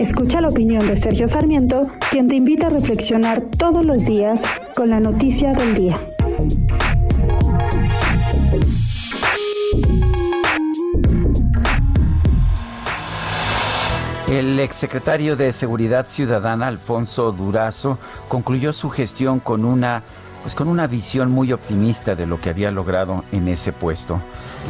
Escucha la opinión de Sergio Sarmiento, quien te invita a reflexionar todos los días con la noticia del día. El exsecretario de Seguridad Ciudadana, Alfonso Durazo, concluyó su gestión con una, pues con una visión muy optimista de lo que había logrado en ese puesto.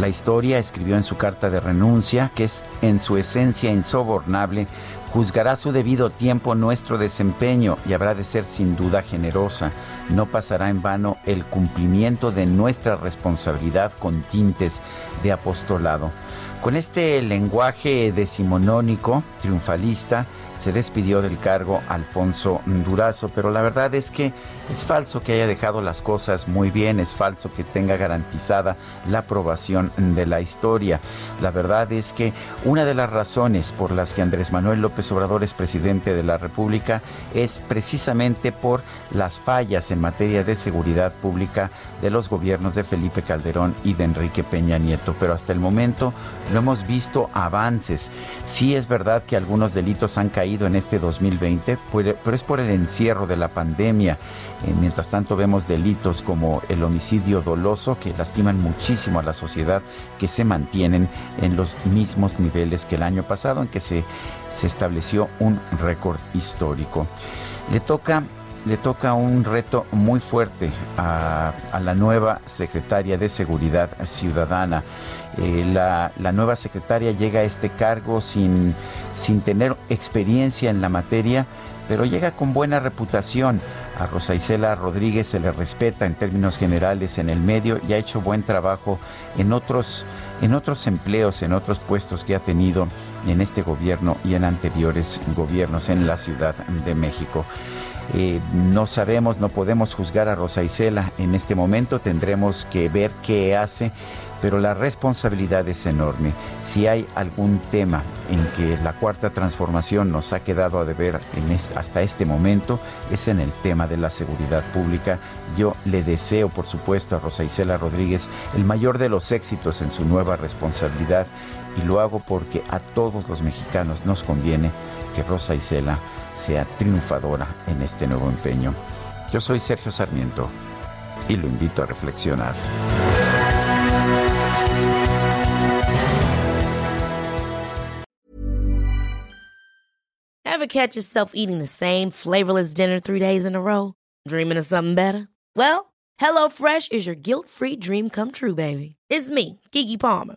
La historia escribió en su carta de renuncia que es en su esencia insobornable, juzgará su debido tiempo nuestro desempeño y habrá de ser sin duda generosa. No pasará en vano el cumplimiento de nuestra responsabilidad con tintes de apostolado. Con este lenguaje decimonónico, triunfalista, se despidió del cargo Alfonso Durazo, pero la verdad es que es falso que haya dejado las cosas muy bien, es falso que tenga garantizada la aprobación de la historia. La verdad es que una de las razones por las que Andrés Manuel López Obrador es presidente de la República es precisamente por las fallas en materia de seguridad pública de los gobiernos de Felipe Calderón y de Enrique Peña Nieto, pero hasta el momento no hemos visto avances. Sí es verdad que algunos delitos han caído en este 2020, pero es por el encierro de la pandemia. Eh, mientras tanto vemos delitos como el homicidio doloso que lastiman muchísimo a la sociedad, que se mantienen en los mismos niveles que el año pasado, en que se, se estableció un récord histórico. Le toca le toca un reto muy fuerte a, la nueva secretaria de Seguridad Ciudadana. Eh, la, nueva secretaria llega a este cargo sin, sin tener experiencia en la materia, pero llega con buena reputación. A Rosa Isela Rodríguez se le respeta en términos generales en el medio y ha hecho buen trabajo en otros, en otros empleos, en otros puestos que ha tenido en este gobierno y en anteriores gobiernos en la Ciudad de México. Eh, no sabemos, no podemos juzgar a Rosa Isela en este momento, tendremos que ver qué hace, pero la responsabilidad es enorme. Si hay algún tema en que la cuarta transformación nos ha quedado a deber hasta este momento, es en el tema de la seguridad pública. Yo le deseo, por supuesto, a Rosa Isela Rodríguez el mayor de los éxitos en su nueva responsabilidad y lo hago porque a todos los mexicanos nos conviene que Rosa Isela sea triunfadora en este nuevo empeño. Yo soy Sergio Sarmiento y lo invito a reflexionar. Ever catch yourself eating the same flavorless dinner three days in a row? Dreaming of something better? Well, HelloFresh is your guilt-free dream come true, baby. It's me, Kiki Palmer.